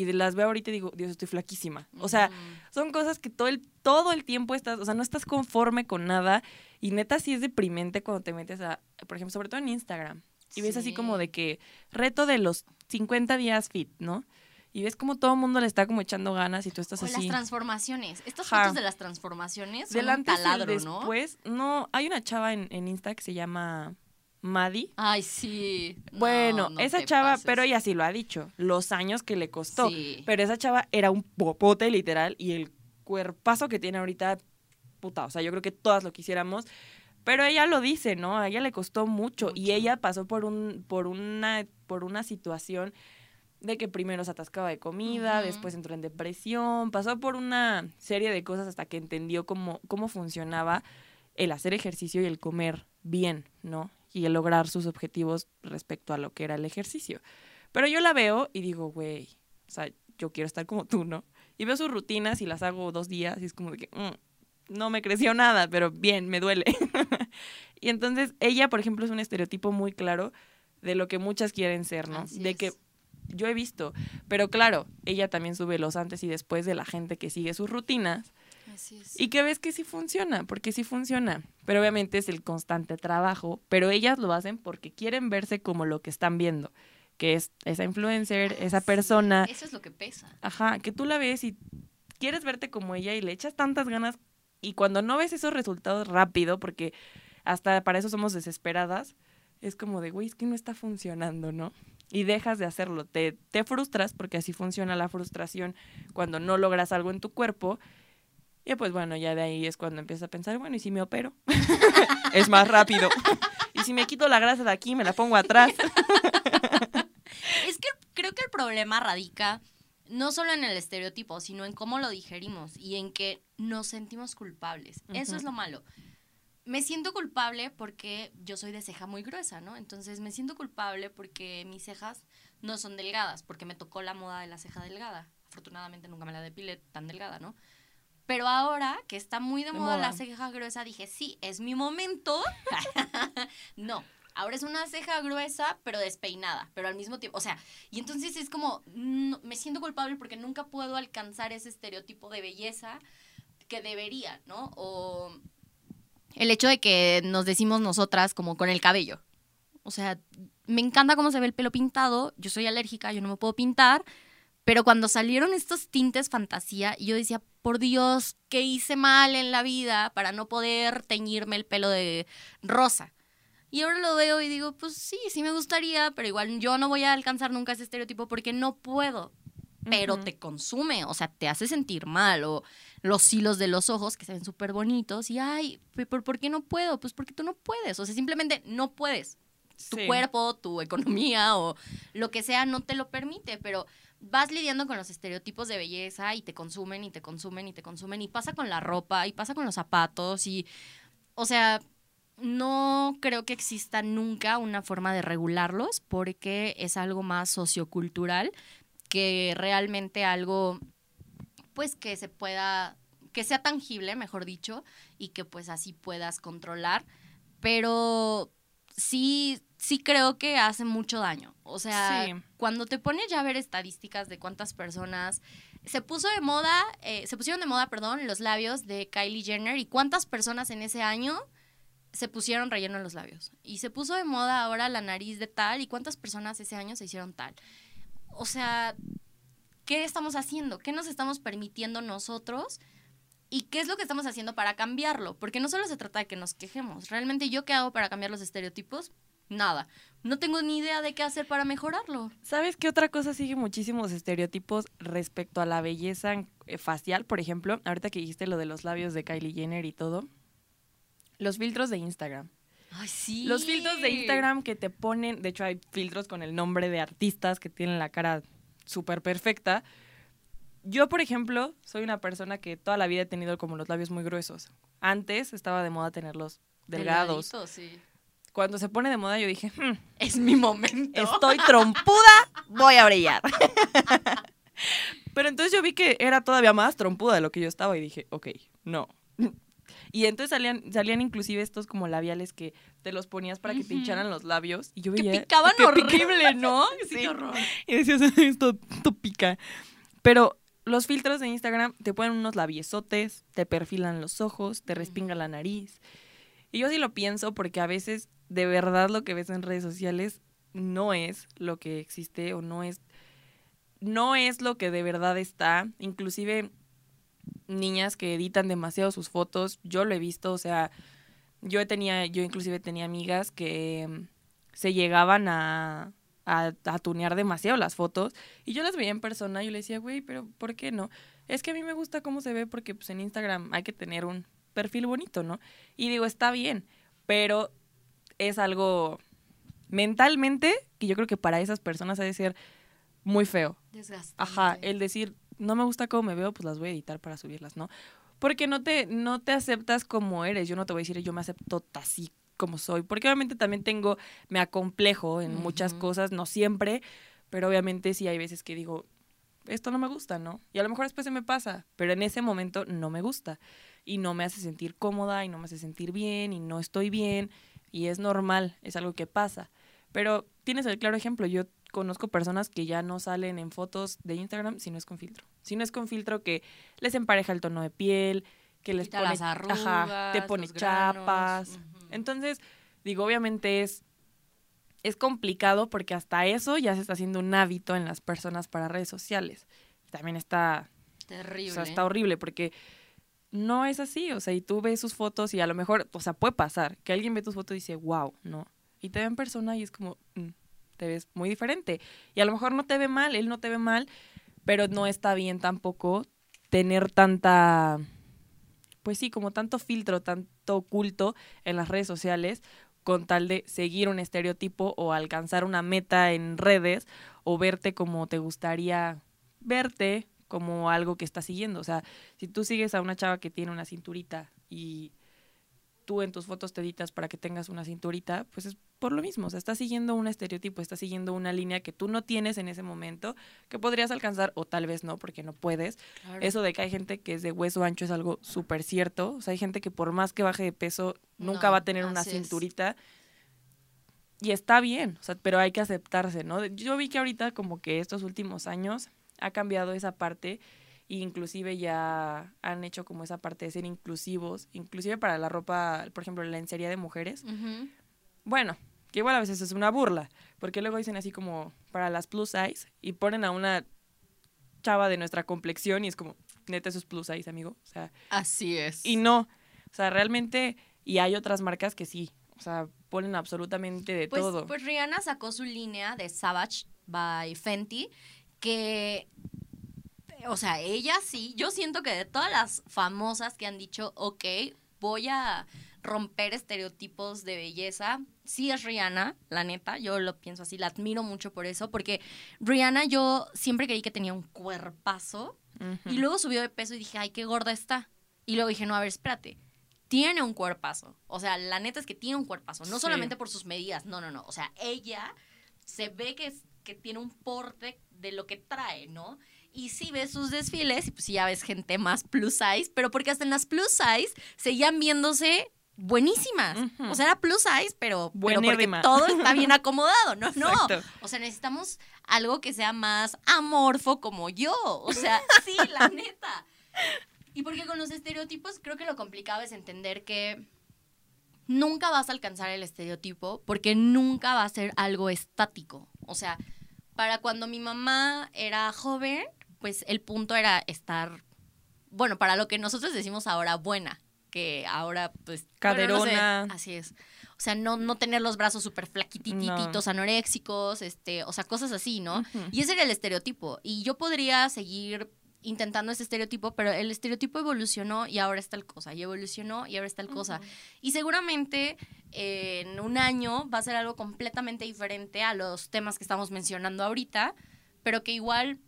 [SPEAKER 2] Y de las veo ahorita y digo, Dios, estoy flaquísima. O sea, son cosas que todo el, todo el tiempo estás, o sea, no estás conforme con nada. Y neta sí es deprimente cuando te metes a, por ejemplo, sobre todo en Instagram. Y ves así como de que reto de los 50 días fit, ¿no? Y ves como todo el mundo le está como echando ganas y tú estás
[SPEAKER 3] O las
[SPEAKER 2] así.
[SPEAKER 3] transformaciones. Estas
[SPEAKER 2] Ajá.
[SPEAKER 3] fotos de las transformaciones son
[SPEAKER 2] Del
[SPEAKER 3] un
[SPEAKER 2] y el
[SPEAKER 3] taladro, ¿no?
[SPEAKER 2] después, ¿no? hay una chava en, en Insta que se llama Maddie.
[SPEAKER 3] Ay, sí. No,
[SPEAKER 2] Bueno,
[SPEAKER 3] no
[SPEAKER 2] esa chava,
[SPEAKER 3] pases.
[SPEAKER 2] pero ella sí lo ha dicho, los años que le costó.
[SPEAKER 3] Sí.
[SPEAKER 2] Pero esa chava era un popote literal y el cuerpazo que tiene ahorita, puta, o sea, yo creo que todas lo quisiéramos. Pero ella lo dice, ¿no? A ella le costó mucho, y ella pasó por un por una por una situación de que primero se atascaba de comida, después entró en depresión, pasó por una serie de cosas hasta que entendió cómo cómo funcionaba el hacer ejercicio y el comer bien, ¿no? Y el lograr sus objetivos respecto a lo que era el ejercicio. Pero yo la veo y digo, güey, o sea, yo quiero estar como tú, ¿no? Y veo sus rutinas y las hago dos días y es como de que "Mm, no me creció nada, pero bien, me duele. (laughs) y entonces ella, por ejemplo, es un estereotipo muy claro de lo que muchas quieren ser, ¿no?
[SPEAKER 3] Así
[SPEAKER 2] de
[SPEAKER 3] es.
[SPEAKER 2] que yo he visto, pero claro, ella también sube los antes y después de la gente que sigue sus rutinas
[SPEAKER 3] Así es.
[SPEAKER 2] y que ves que sí funciona, porque sí funciona. Pero obviamente es el constante trabajo, pero ellas lo hacen porque quieren verse como lo que están viendo, que es esa influencer, esa
[SPEAKER 3] Ah, Sí,
[SPEAKER 2] persona,
[SPEAKER 3] Eso es lo que pesa.
[SPEAKER 2] ajá, que tú la ves y quieres verte como ella y le echas tantas ganas y cuando no ves esos resultados rápido, porque hasta para eso somos desesperadas, es como de, güey, es que no está funcionando, ¿no? Y dejas de hacerlo, te, te frustras, porque así funciona la frustración cuando no logras algo en tu cuerpo. Y pues bueno, ya de ahí es cuando empiezas a pensar, bueno, ¿y si me opero? (laughs) es más rápido. (laughs) y si me quito la grasa de aquí, me la pongo atrás. (laughs)
[SPEAKER 3] Es que creo que el problema radica no solo en el estereotipo, sino en cómo lo digerimos y en que nos sentimos culpables. Eso
[SPEAKER 2] Ujú.
[SPEAKER 3] es lo malo. me siento culpable porque yo soy de ceja muy gruesa, ¿no? Entonces me siento culpable porque mis cejas no son delgadas, porque me tocó la moda de la ceja delgada. Afortunadamente nunca me la depilé tan delgada, ¿no? Pero ahora que está muy de,
[SPEAKER 2] De
[SPEAKER 3] moda, la ceja gruesa, dije, sí, es mi momento. (laughs) no, ahora es una ceja gruesa, pero despeinada, pero al mismo tiempo, o sea, y entonces es como, no- me siento culpable porque nunca puedo alcanzar ese estereotipo de belleza que debería, ¿no? O el hecho de que nos decimos nosotras como con el cabello. O sea, me encanta cómo se ve el pelo pintado, yo soy alérgica, yo no me puedo pintar, pero cuando salieron estos tintes fantasía, yo decía, por Dios, ¿qué hice mal en la vida para no poder teñirme el pelo de rosa? Y ahora lo veo y digo, pues sí, sí me gustaría, pero igual yo no voy a alcanzar nunca ese estereotipo porque no puedo. Pero te consume, o sea, te hace sentir mal. O los hilos de los ojos que se ven súper bonitos y, ay, ¿por, ¿por qué no puedo? Pues porque tú no puedes, o sea, simplemente no puedes tu
[SPEAKER 2] Sí.
[SPEAKER 3] cuerpo, tu economía o lo que sea no te lo permite, pero vas lidiando con los estereotipos de belleza y te consumen y te consumen y te consumen y pasa con la ropa y pasa con los zapatos y, o sea, no creo que exista nunca una forma de regularlos porque es algo más sociocultural que realmente algo, pues que se pueda, que sea tangible, mejor dicho, y que pues así puedas controlar, pero sí, sí creo que hace mucho daño. O sea,
[SPEAKER 2] Sí.
[SPEAKER 3] cuando te pones ya a ver estadísticas de cuántas personas se puso de moda, eh, se pusieron de moda, perdón, los labios de Kylie Jenner y cuántas personas en ese año se pusieron relleno en los labios. Y se puso de moda ahora la nariz de tal y cuántas personas ese año se hicieron tal. O sea, ¿qué estamos haciendo? ¿Qué nos estamos permitiendo nosotros? ¿Y qué es lo que estamos haciendo para cambiarlo? Porque no solo se trata de que nos quejemos. Realmente yo qué hago para cambiar los estereotipos? Nada. No tengo ni idea de qué hacer para mejorarlo.
[SPEAKER 2] ¿Sabes qué otra cosa sigue muchísimos estereotipos respecto a la belleza eh, facial? Por ejemplo, ahorita que dijiste lo de los labios de Kylie Jenner y todo. Los filtros de Instagram.
[SPEAKER 3] Ay, sí.
[SPEAKER 2] Los filtros de Instagram que te ponen, de hecho hay filtros con el nombre de artistas que tienen la cara súper perfecta. Yo, por ejemplo, soy una persona que toda la vida he tenido como los labios muy gruesos. Antes estaba de moda tenerlos delgados.
[SPEAKER 3] Sí.
[SPEAKER 2] Cuando se pone de moda yo dije, "Hmm,
[SPEAKER 3] Es mi momento.
[SPEAKER 2] estoy (laughs) trompuda, voy a brillar. (laughs) Pero entonces yo vi que era todavía más trompuda de lo que yo estaba y dije, ok, no. (laughs) Y entonces salían, salían inclusive estos como labiales que te los ponías para que te
[SPEAKER 3] Ujú.
[SPEAKER 2] hincharan los labios. Y yo
[SPEAKER 3] Que
[SPEAKER 2] veía...
[SPEAKER 3] picaban
[SPEAKER 2] que pica-
[SPEAKER 3] horrible, ¿no?
[SPEAKER 2] Sí.
[SPEAKER 3] Qué horror.
[SPEAKER 2] Y decías, esto, esto pica. Pero los filtros de Instagram te ponen unos labiesotes, te perfilan los ojos, te respinga la nariz. Y yo sí lo pienso porque a veces de verdad lo que ves en redes sociales no es lo que existe o no es no es lo que de verdad está. Inclusive niñas que editan demasiado sus fotos, yo lo he visto, o sea, yo tenía, yo inclusive tenía amigas que mm, se llegaban a, a, a tunear demasiado las fotos y yo las veía en persona y yo le decía, güey, pero ¿por qué no? Es que a mí me gusta cómo se ve porque pues en Instagram hay que tener un perfil bonito, ¿no? Y digo, está bien, pero es algo mentalmente que yo creo que para esas personas ha de ser muy feo.
[SPEAKER 3] Desgastante.
[SPEAKER 2] Ajá, el decir, no me gusta cómo me veo, pues las voy a editar para subirlas, ¿no? Porque no te, no te aceptas como eres. Yo no te voy a decir, yo me acepto así como soy. Porque obviamente también tengo, me acomplejo en muchas cosas, no siempre, pero obviamente sí hay veces que digo, esto no me gusta, ¿no? Y a lo mejor después se me pasa, pero en ese momento no me gusta. Y no me hace sentir cómoda y no me hace sentir bien y no estoy bien. Y es normal, es algo que pasa. Pero tienes el claro ejemplo, yo conozco personas que ya no salen en fotos de Instagram si no es con filtro. Si no es con filtro que les empareja el tono de piel, que les pone,
[SPEAKER 3] las arrugas,
[SPEAKER 2] ajá, te pone chapas. Entonces, digo, obviamente es es complicado porque hasta eso ya se está haciendo un hábito en las personas para redes sociales. También está
[SPEAKER 3] Terrible.
[SPEAKER 2] o sea, está horrible porque no es así. O sea, y tú ves sus fotos y a lo mejor, o sea, puede pasar que alguien ve tus fotos y dice, wow, ¿no? Y te ve en persona y es como, "Mm, te ves muy diferente. Y a lo mejor no te ve mal, él no te ve mal, pero no está bien tampoco tener tanta, pues sí, como tanto filtro, tanto oculto en las redes sociales con tal de seguir un estereotipo o alcanzar una meta en redes o verte como te gustaría verte como algo que estás siguiendo. O sea, si tú sigues a una chava que tiene una cinturita y tú en tus fotos te editas para que tengas una cinturita, pues es por lo mismo, o sea, estás siguiendo un estereotipo, estás siguiendo una línea que tú no tienes en ese momento, que podrías alcanzar o tal vez no, porque no puedes. Eso de que hay gente que es de hueso ancho es algo súper cierto, o sea, hay gente que por más que baje de peso, nunca
[SPEAKER 3] No,
[SPEAKER 2] va a tener una
[SPEAKER 3] es.
[SPEAKER 2] cinturita. Y está bien, o sea, pero hay que aceptarse, ¿no? Yo vi que ahorita como que estos últimos años ha cambiado esa parte e inclusive ya han hecho como esa parte de ser inclusivos, inclusive para la ropa, por ejemplo, la lencería de mujeres.
[SPEAKER 3] Ujú.
[SPEAKER 2] Bueno, que igual a veces es una burla, porque luego dicen así como para las plus size y ponen a una chava de nuestra complexión y es como, neta, eso es plus size, amigo. O sea,
[SPEAKER 3] Así es.
[SPEAKER 2] y no, o sea, realmente, y hay otras marcas que sí, o sea, ponen absolutamente de
[SPEAKER 3] Pues,
[SPEAKER 2] todo.
[SPEAKER 3] pues Rihanna sacó su línea de Savage by Fenty, que, o sea, ella sí, yo siento que de todas las famosas que han dicho, ok, voy a romper estereotipos de belleza, sí es Rihanna, la neta, yo lo pienso así, la admiro mucho por eso, porque Rihanna yo siempre creí que tenía un cuerpazo, y luego subió de peso y dije, ay, qué gorda está. Y luego dije, no, a ver, espérate. Tiene un cuerpazo. O sea, la neta es que tiene un cuerpazo. No
[SPEAKER 2] Sí.
[SPEAKER 3] solamente por sus medidas. No, no, no. O sea, ella se ve que, es- que tiene un porte de lo que trae, ¿no? Y sí ves sus desfiles y pues sí ya ves gente más plus size, pero porque hasta en las plus size seguían viéndose buenísimas. O sea, era plus size, pero, pero porque todo está bien (laughs) acomodado, ¿no? No.
[SPEAKER 2] Exacto.
[SPEAKER 3] O sea, necesitamos algo que sea más amorfo como yo. O sea, (laughs) sí, la neta. Y porque con los estereotipos creo que lo complicado es entender que nunca vas a alcanzar el estereotipo porque nunca va a ser algo estático. O sea, para cuando mi mamá era joven, pues el punto era estar, bueno, para lo que nosotros decimos ahora buena, que ahora pues... no sé,
[SPEAKER 2] Caderona.
[SPEAKER 3] así es. O sea, no, no tener los brazos súper flaquitititos, anoréxicos, este, o sea, cosas así, ¿no? Y ese era el estereotipo. Y yo podría seguir intentando ese estereotipo, pero el estereotipo evolucionó y ahora es tal cosa, y evolucionó y ahora es tal cosa. Y seguramente en un año va a ser algo completamente diferente a los temas que estamos mencionando ahorita, pero que igual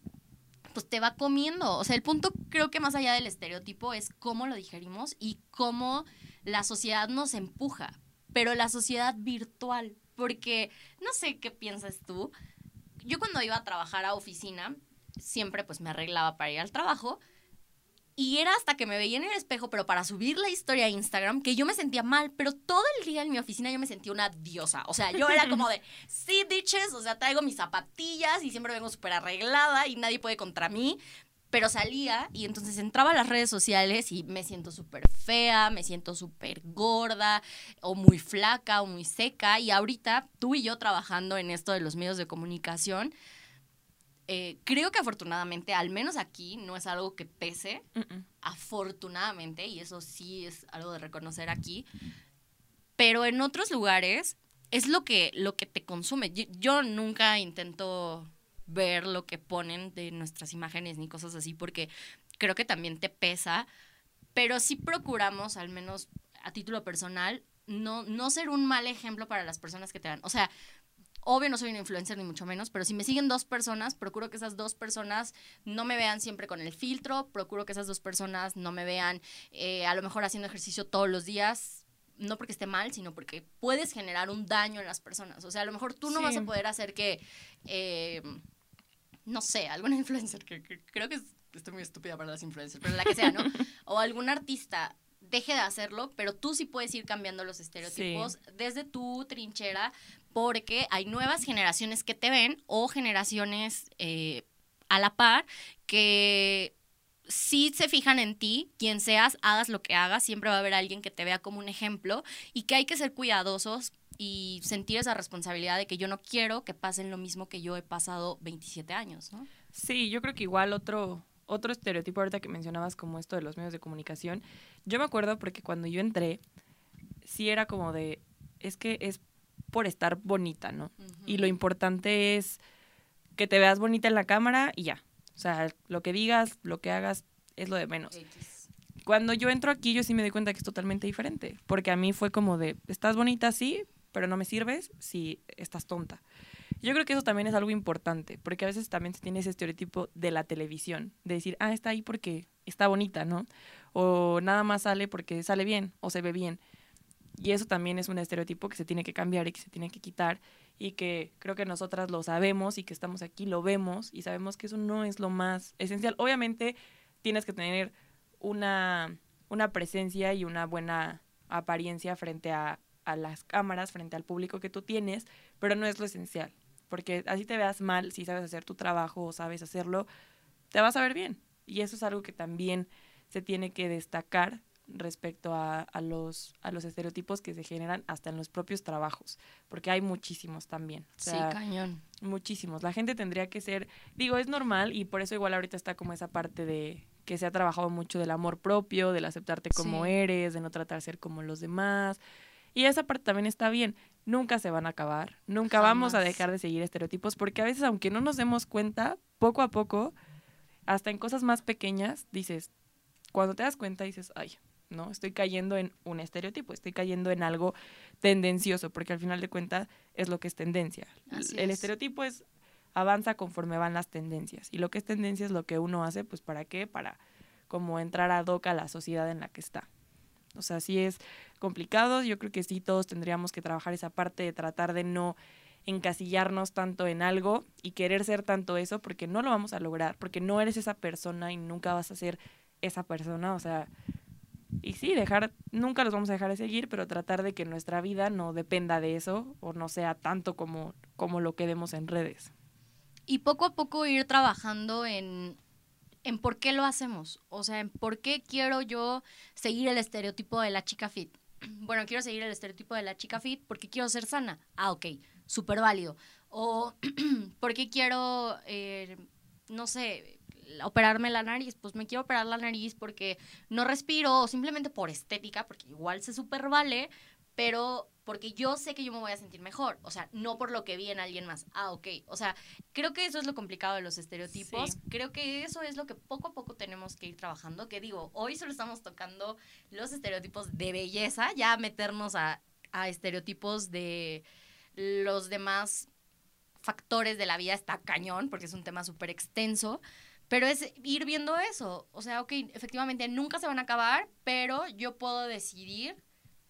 [SPEAKER 3] pues te va comiendo. O sea, el punto creo que más allá del estereotipo es cómo lo digerimos y cómo la sociedad nos empuja, pero la sociedad virtual, porque no sé qué piensas tú. Yo cuando iba a trabajar a oficina, siempre pues me arreglaba para ir al trabajo y era hasta que me veía en el espejo, pero para subir la historia a Instagram, que yo me sentía mal, pero todo el día en mi oficina yo me sentía una diosa. O sea, yo era como de, (laughs) sí, bitches, o sea, traigo mis zapatillas y siempre vengo súper arreglada y nadie puede contra mí. Pero salía y entonces entraba a las redes sociales y me siento súper fea, me siento súper gorda, o muy flaca, o muy seca. Y ahorita tú y yo trabajando en esto de los medios de comunicación, eh, creo que afortunadamente, al menos aquí, no es algo que pese, afortunadamente, y eso sí es algo de reconocer aquí, pero en otros lugares es lo que, lo que te consume. Yo, yo nunca intento ver lo que ponen de nuestras imágenes ni cosas así, porque creo que también te pesa, pero sí procuramos, al menos a título personal, no, no ser un mal ejemplo para las personas que te dan. O sea, Obvio no soy una influencer ni mucho menos, pero si me siguen dos personas, procuro que esas dos personas no me vean siempre con el filtro, procuro que esas dos personas no me vean eh, a lo mejor haciendo ejercicio todos los días, no porque esté mal, sino porque puedes generar un daño en las personas. O sea, a lo mejor tú no
[SPEAKER 2] Sí.
[SPEAKER 3] vas a poder hacer que, eh, no sé, alguna (laughs) influencer, que, que creo que es- estoy muy estúpida para las influencers, pero la que sea, ¿no? (laughs) o algún artista deje de hacerlo, pero tú sí puedes ir cambiando los estereotipos desde tu trinchera porque hay nuevas generaciones que te ven o generaciones eh, a la par que sí se fijan en ti, quien seas, hagas lo que hagas, siempre va a haber alguien que te vea como un ejemplo y que hay que ser cuidadosos y sentir esa responsabilidad de que yo no quiero que pasen lo mismo que yo he pasado 27 años.
[SPEAKER 2] Sí, yo creo que igual otro, otro estereotipo ahorita que mencionabas como esto de los medios de comunicación, yo me acuerdo porque cuando yo entré, sí era como de, es que es por estar bonita, ¿no? Y lo importante es que te veas bonita en la cámara y ya. O sea, lo que digas, lo que hagas, es lo de menos.
[SPEAKER 3] X.
[SPEAKER 2] Cuando yo entro aquí, yo sí me doy cuenta que es totalmente diferente. Porque a mí fue como de, estás bonita, sí, pero no me sirves si estás tonta. Yo creo que eso también es algo importante, porque a veces también se tiene ese estereotipo de la televisión, de decir, ah, está ahí porque está bonita, ¿no? O nada más sale porque sale bien o se ve bien. Y eso también es un estereotipo que se tiene que cambiar y que se tiene que quitar y que creo que nosotras lo sabemos y que estamos aquí, lo vemos y sabemos que eso no es lo más esencial. Obviamente tienes que tener una, una presencia y una buena apariencia frente a, a las cámaras, frente al público que tú tienes, pero no es lo esencial, porque así te veas mal, si sabes hacer tu trabajo o sabes hacerlo, te vas a ver bien. Y eso es algo que también se tiene que destacar respecto a, a, los, a los estereotipos que se generan hasta en los propios trabajos, porque hay muchísimos también.
[SPEAKER 3] sí, cañón.
[SPEAKER 2] Muchísimos. La gente tendría que ser, digo, es normal y por eso igual ahorita está como esa parte de que se ha trabajado mucho del amor propio, del aceptarte como eres, de no tratar de ser como los demás. Y esa parte también está bien. Nunca se van a acabar, nunca vamos a dejar de seguir estereotipos, porque a veces, aunque no nos demos cuenta, poco a poco, hasta en cosas más pequeñas, dices, cuando te das cuenta, dices, ay, ¿no? Estoy cayendo en un estereotipo, estoy cayendo en algo tendencioso, porque al final de cuentas es lo que es tendencia. el estereotipo es avanza conforme van las tendencias. Y lo que es tendencia es lo que uno hace, pues ¿para qué? Para como entrar a doca a la sociedad en la que está. O sea, sí es complicado, yo creo que sí todos tendríamos que trabajar esa parte de tratar de no encasillarnos tanto en algo y querer ser tanto eso, porque no lo vamos a lograr, porque no eres esa persona y nunca vas a ser esa persona, o sea, y sí, dejar, nunca los vamos a dejar de seguir, pero tratar de que nuestra vida no dependa de eso o no sea tanto como, como lo que vemos en redes.
[SPEAKER 3] Y poco a poco ir trabajando en, en por qué lo hacemos. O sea, en por qué quiero yo seguir el estereotipo de la chica fit. (clears throat) Bueno, quiero seguir el estereotipo de la chica fit porque quiero ser sana. Ah, ok, súper válido. O (clears throat) porque quiero, eh, no sé, operarme la nariz, pues me quiero operar la nariz porque no respiro o simplemente por estética, porque igual se super vale, pero porque yo sé que yo me voy a sentir mejor, o sea, no por lo que vi en alguien más. Ah, ok. O sea, creo que eso es lo complicado de los estereotipos. Creo que eso es lo que poco a poco tenemos que ir trabajando, que digo, hoy solo estamos tocando los estereotipos de belleza, ya meternos a, a estereotipos de los demás factores de la vida está cañón, porque es un tema súper extenso. Pero es ir viendo eso. O sea, ok, efectivamente nunca se van a acabar, pero yo puedo decidir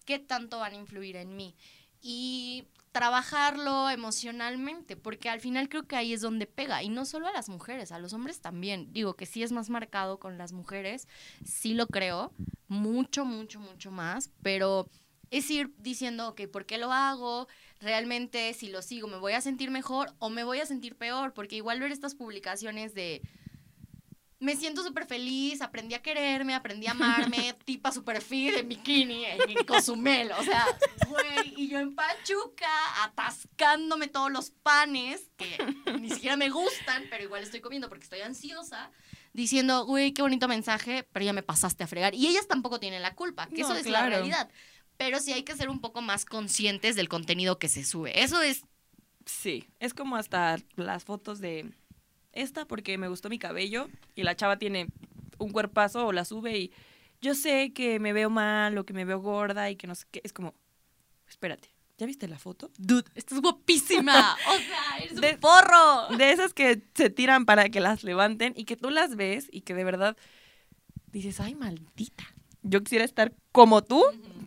[SPEAKER 3] qué tanto van a influir en mí. Y trabajarlo emocionalmente, porque al final creo que ahí es donde pega. Y no solo a las mujeres, a los hombres también. Digo que sí es más marcado con las mujeres, sí lo creo, mucho, mucho, mucho más, pero es ir diciendo, ok, ¿por qué lo hago? Realmente, si lo sigo, ¿me voy a sentir mejor o me voy a sentir peor? Porque igual ver estas publicaciones de me siento súper feliz, aprendí a quererme, aprendí a amarme, (laughs) tipa súper fit en bikini, en Cozumel, o sea, güey, y yo en Pachuca atascándome todos los panes que ni siquiera me gustan, pero igual estoy comiendo porque estoy ansiosa, diciendo, güey, qué bonito mensaje, pero ya me pasaste a fregar. Y ellas tampoco tienen la culpa, que eso es la realidad. Pero sí hay que ser un poco más conscientes del contenido que se sube. Eso es...
[SPEAKER 2] Sí, es como hasta las fotos de esta porque me gustó mi cabello y la chava tiene un cuerpazo o la sube y yo sé que me veo mal o que me veo gorda y que no sé qué. Es como, espérate, ¿ya viste la foto?
[SPEAKER 3] Dude, estás guapísima. (laughs) o sea, eres un porro.
[SPEAKER 2] De esas que se tiran para que las levanten y que tú las ves y que de verdad dices, ay, maldita. Yo quisiera estar como tú,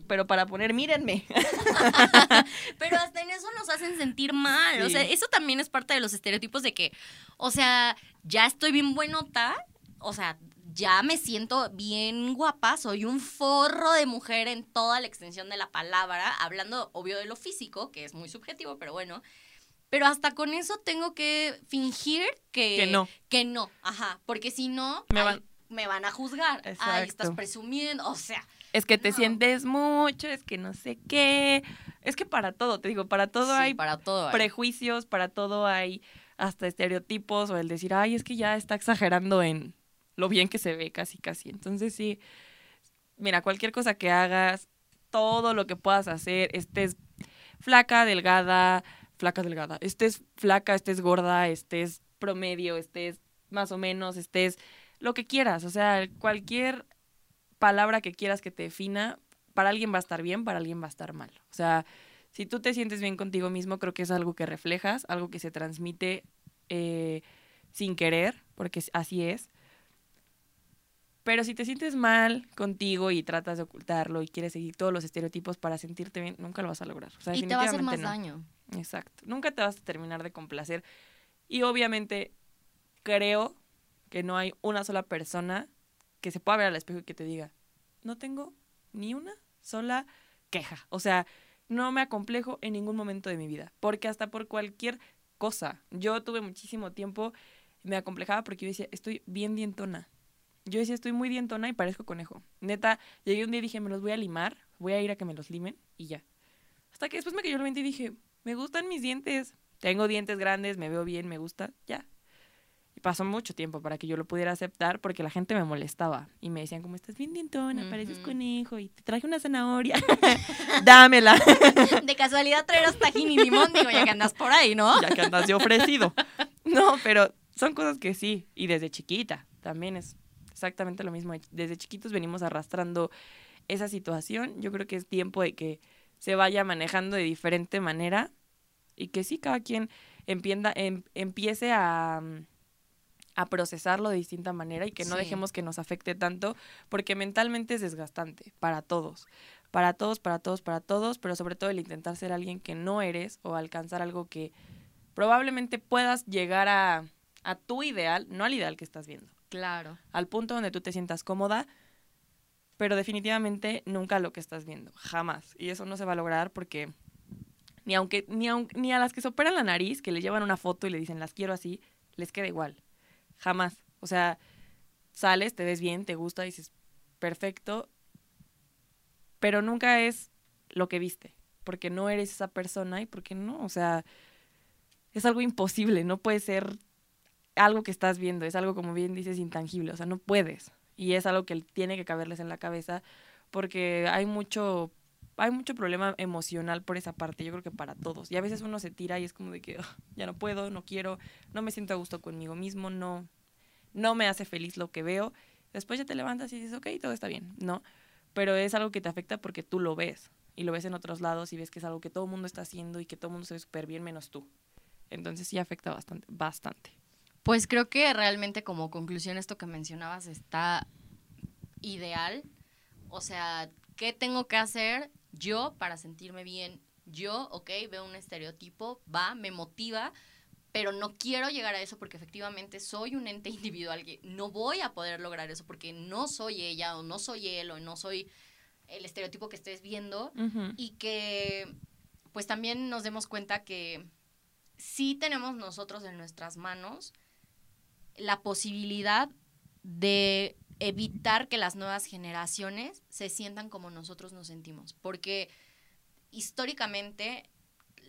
[SPEAKER 2] pero para poner, mírenme. (laughs)
[SPEAKER 3] pero hasta en eso nos hacen sentir mal. O sea, eso también es parte de los estereotipos de que, o sea, ya estoy bien buenota, o sea, ya me siento bien guapa, soy un forro de mujer en toda la extensión de la palabra, hablando obvio de lo físico, que es muy subjetivo, pero bueno. Pero hasta con eso tengo que fingir que,
[SPEAKER 2] que no.
[SPEAKER 3] Que no, ajá, porque si no, me van, me van a juzgar. Ay, estás presumiendo, o sea,
[SPEAKER 2] es que te sientes mucho, es que no sé qué. Es que para todo, te digo, para todo hay
[SPEAKER 3] para todo
[SPEAKER 2] prejuicios, para todo hay hasta estereotipos o el decir, ay, es que ya está exagerando en lo bien que se ve casi, casi. Entonces sí, mira, cualquier cosa que hagas, todo lo que puedas hacer, estés flaca, delgada, flaca, delgada, estés flaca, estés gorda, estés promedio, estés más o menos, estés lo que quieras, o sea, cualquier palabra que quieras que te defina, para alguien va a estar bien, para alguien va a estar mal. O sea, si tú te sientes bien contigo mismo, creo que es algo que reflejas, algo que se transmite eh, sin querer, porque así es. Pero si te sientes mal contigo y tratas de ocultarlo y quieres seguir todos los estereotipos para sentirte bien, nunca lo vas a lograr. O sea,
[SPEAKER 3] y te va a hacer más
[SPEAKER 2] no.
[SPEAKER 3] daño.
[SPEAKER 2] Exacto. Nunca te vas a terminar de complacer. Y obviamente creo que no hay una sola persona que se pueda ver al espejo y que te diga, no tengo ni una sola queja. O sea, no me acomplejo en ningún momento de mi vida. Porque hasta por cualquier cosa. Yo tuve muchísimo tiempo, me acomplejaba porque yo decía, estoy bien dientona. Yo decía, estoy muy dientona y parezco conejo. Neta, llegué un día y dije, me los voy a limar, voy a ir a que me los limen y ya. Hasta que después me cayó el 20 y dije, me gustan mis dientes. Tengo dientes grandes, me veo bien, me gusta, ya. Pasó mucho tiempo para que yo lo pudiera aceptar porque la gente me molestaba y me decían como estás bien dientona, pareces
[SPEAKER 3] Ujú.
[SPEAKER 2] conejo y te traje una zanahoria. (laughs) Dámela, (laughs)
[SPEAKER 3] De casualidad traeros tajín y limón, digo, ya que andas por ahí, ¿no?
[SPEAKER 2] ya que andas de ofrecido. No, pero son cosas que sí, y desde chiquita también es exactamente lo mismo. Desde chiquitos venimos arrastrando esa situación. Yo creo que es tiempo de que se vaya manejando de diferente manera y que sí, cada quien empienda, em- empiece a, mm, a procesarlo de distinta manera y que no
[SPEAKER 3] Sí.
[SPEAKER 2] dejemos que nos afecte tanto, porque mentalmente es desgastante para todos, para todos, para todos, para todos, pero sobre todo el intentar ser alguien que no eres o alcanzar algo que probablemente puedas llegar a, a tu ideal, no al ideal que estás viendo
[SPEAKER 3] Claro.
[SPEAKER 2] al punto donde tú te sientas cómoda, pero definitivamente nunca lo que estás viendo, jamás. Y eso no se va a lograr porque ni aunque ni, aun- ni a las que se operan la nariz, que le llevan una foto y le dicen las quiero así, les queda igual. Jamás. O sea, sales, te ves bien, te gusta, dices perfecto, pero nunca es lo que viste, porque no eres esa persona y porque no, o sea, es algo imposible, no puede ser algo que estás viendo, es algo como bien dices intangible, o sea, no puedes. Y es algo que tiene que caberles en la cabeza porque hay mucho hay mucho problema emocional por esa parte, yo creo que para todos. Y a veces uno se tira y es como de que "Ugh, ya no puedo, no quiero, no me siento a gusto conmigo mismo, no no me hace feliz lo que veo. Después ya te levantas y dices, ok, todo está bien, ¿no? Pero es algo que te afecta porque tú lo ves y lo ves en otros lados y ves que es algo que todo el mundo está haciendo y que todo el mundo se ve súper bien menos tú. Entonces sí afecta bastante, bastante.
[SPEAKER 3] Pues creo que realmente como conclusión esto que mencionabas está ideal. O sea, ¿qué tengo que hacer yo para sentirme bien? Yo, ok, veo un estereotipo, va, me motiva, pero no quiero llegar a eso porque efectivamente soy un ente (laughs) individual que no voy a poder lograr eso porque no soy ella o no soy él o no soy el estereotipo que estés viendo y que pues también nos demos cuenta que sí tenemos nosotros en nuestras manos la posibilidad de evitar que las nuevas generaciones se sientan como nosotros nos sentimos, porque históricamente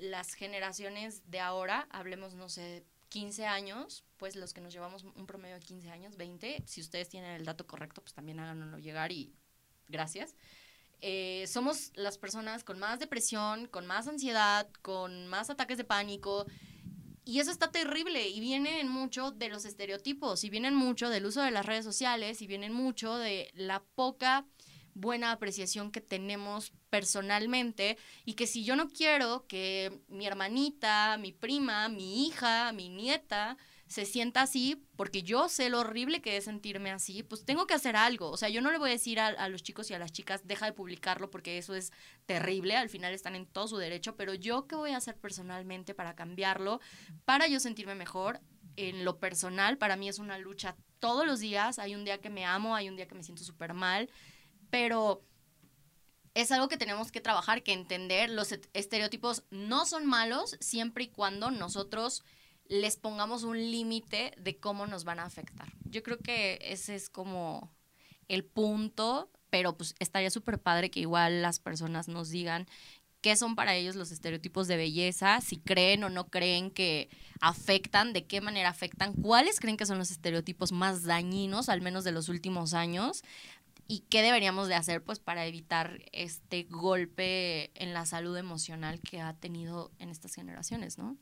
[SPEAKER 3] las generaciones de ahora, hablemos, no sé, 15 años, pues los que nos llevamos un promedio de 15 años, 20, si ustedes tienen el dato correcto, pues también háganoslo llegar y gracias. Eh, somos las personas con más depresión, con más ansiedad, con más ataques de pánico. Y eso está terrible y vienen mucho de los estereotipos y vienen mucho del uso de las redes sociales y vienen mucho de la poca buena apreciación que tenemos personalmente y que si yo no quiero que mi hermanita, mi prima, mi hija, mi nieta se sienta así, porque yo sé lo horrible que es sentirme así, pues tengo que hacer algo. O sea, yo no le voy a decir a, a los chicos y a las chicas, deja de publicarlo porque eso es terrible, al final están en todo su derecho, pero yo qué voy a hacer personalmente para cambiarlo, para yo sentirme mejor. En lo personal, para mí es una lucha todos los días. Hay un día que me amo, hay un día que me siento súper mal, pero es algo que tenemos que trabajar, que entender. Los est- estereotipos no son malos siempre y cuando nosotros les pongamos un límite de cómo nos van a afectar. Yo creo que ese es como el punto, pero pues estaría súper padre que igual las personas nos digan qué son para ellos los estereotipos de belleza, si creen o no creen que afectan, de qué manera afectan, cuáles creen que son los estereotipos más dañinos, al menos de los últimos años, y qué deberíamos de hacer pues para evitar este golpe en la salud emocional que ha tenido en estas generaciones, ¿no?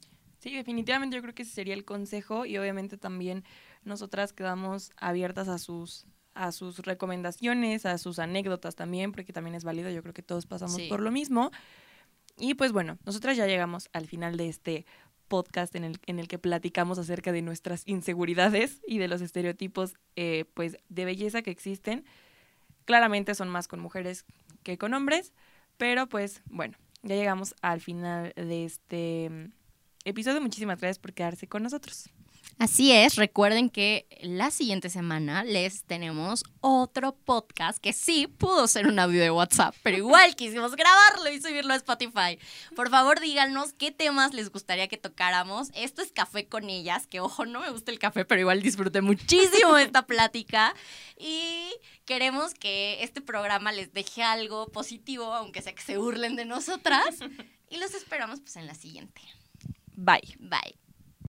[SPEAKER 2] Sí, definitivamente yo creo que ese sería el consejo y obviamente también nosotras quedamos abiertas a sus a sus recomendaciones, a sus anécdotas también, porque también es válido, yo creo que todos pasamos
[SPEAKER 3] Sí.
[SPEAKER 2] por lo mismo. Y pues bueno, nosotras ya llegamos al final de este podcast en el, en el que platicamos acerca de nuestras inseguridades y de los estereotipos eh, pues, de belleza que existen. Claramente son más con mujeres que con hombres, pero pues bueno, ya llegamos al final de este episodio. Muchísimas gracias por quedarse con nosotros.
[SPEAKER 3] Así es, recuerden que la siguiente semana les tenemos otro podcast que sí pudo ser un audio de WhatsApp, pero igual (laughs) quisimos grabarlo y subirlo a Spotify. Por favor, díganos qué temas les gustaría que tocáramos. Esto es Café con ellas, que ojo, no me gusta el café, pero igual disfruté muchísimo esta plática y queremos que este programa les deje algo positivo, aunque sea que se burlen de nosotras. Y los esperamos pues en la siguiente.
[SPEAKER 2] Bye.
[SPEAKER 3] Bye.